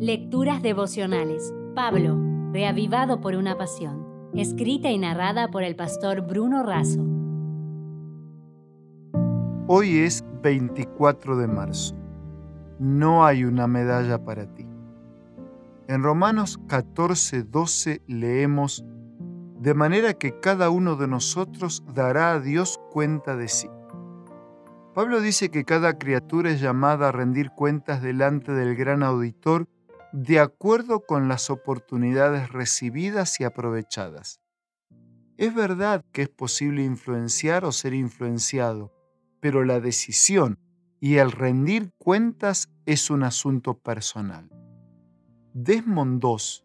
Lecturas devocionales. Pablo, reavivado por una pasión. Escrita y narrada por el pastor Bruno Razo. Hoy es 24 de marzo. No hay una medalla para ti. En Romanos 14, 12 leemos, de manera que cada uno de nosotros dará a Dios cuenta de sí. Pablo dice que cada criatura es llamada a rendir cuentas delante del gran auditor de acuerdo con las oportunidades recibidas y aprovechadas. Es verdad que es posible influenciar o ser influenciado, pero la decisión y el rendir cuentas es un asunto personal. Desmond II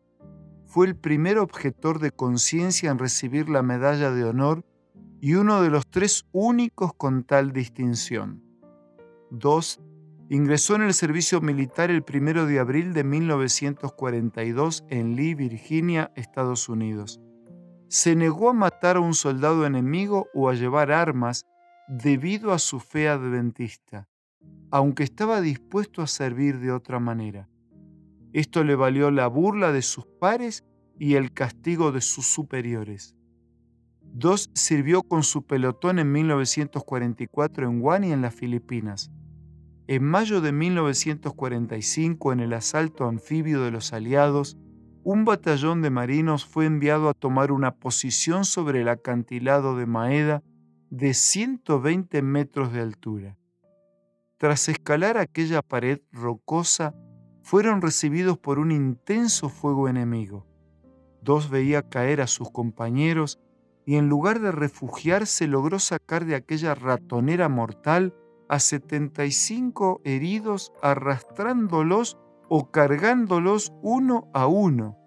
fue el primer objetor de conciencia en recibir la medalla de honor y uno de los tres únicos con tal distinción. Dos Ingresó en el servicio militar el 1 de abril de 1942 en Lee, Virginia, Estados Unidos. Se negó a matar a un soldado enemigo o a llevar armas debido a su fe adventista, aunque estaba dispuesto a servir de otra manera. Esto le valió la burla de sus pares y el castigo de sus superiores. Dos sirvió con su pelotón en 1944 en Guam y en las Filipinas. En mayo de 1945, en el asalto anfibio de los aliados, un batallón de marinos fue enviado a tomar una posición sobre el acantilado de Maeda de 120 metros de altura. Tras escalar aquella pared rocosa, fueron recibidos por un intenso fuego enemigo. Dos veía caer a sus compañeros y en lugar de refugiarse logró sacar de aquella ratonera mortal a 75 heridos arrastrándolos o cargándolos uno a uno,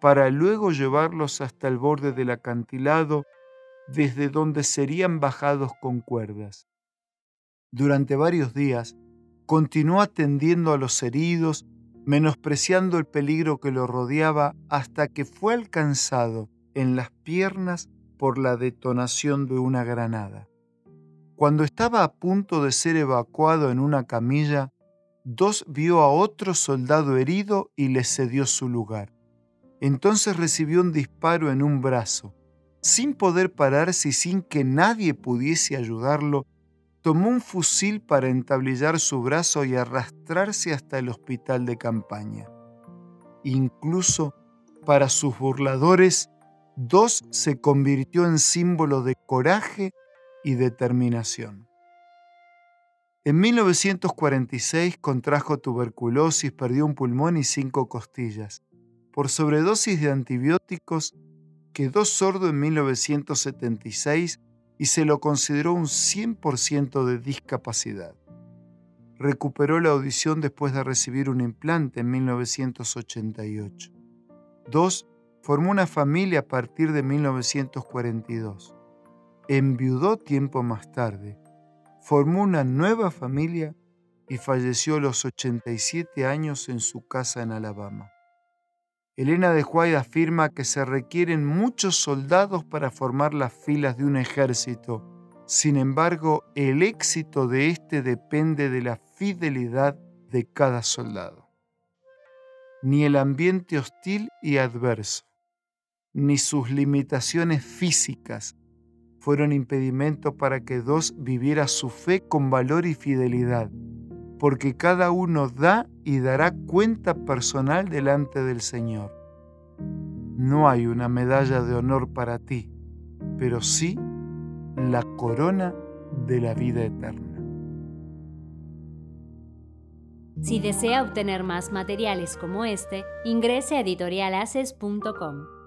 para luego llevarlos hasta el borde del acantilado, desde donde serían bajados con cuerdas. Durante varios días, continuó atendiendo a los heridos, menospreciando el peligro que lo rodeaba hasta que fue alcanzado en las piernas por la detonación de una granada. Cuando estaba a punto de ser evacuado en una camilla, Dos vio a otro soldado herido y le cedió su lugar. Entonces recibió un disparo en un brazo. Sin poder pararse y sin que nadie pudiese ayudarlo, tomó un fusil para entablillar su brazo y arrastrarse hasta el hospital de campaña. Incluso para sus burladores, Dos se convirtió en símbolo de coraje y determinación. En 1946 contrajo tuberculosis, perdió un pulmón y cinco costillas. Por sobredosis de antibióticos quedó sordo en 1976 y se lo consideró un 100% de discapacidad. Recuperó la audición después de recibir un implante en 1988. Dos, formó una familia a partir de 1942 enviudó tiempo más tarde, formó una nueva familia y falleció a los 87 años en su casa en Alabama. Elena de White afirma que se requieren muchos soldados para formar las filas de un ejército. Sin embargo, el éxito de éste depende de la fidelidad de cada soldado. Ni el ambiente hostil y adverso, ni sus limitaciones físicas fueron impedimento para que dos viviera su fe con valor y fidelidad, porque cada uno da y dará cuenta personal delante del Señor. No hay una medalla de honor para ti, pero sí la corona de la vida eterna. Si desea obtener más materiales como este, ingrese a editorialaces.com.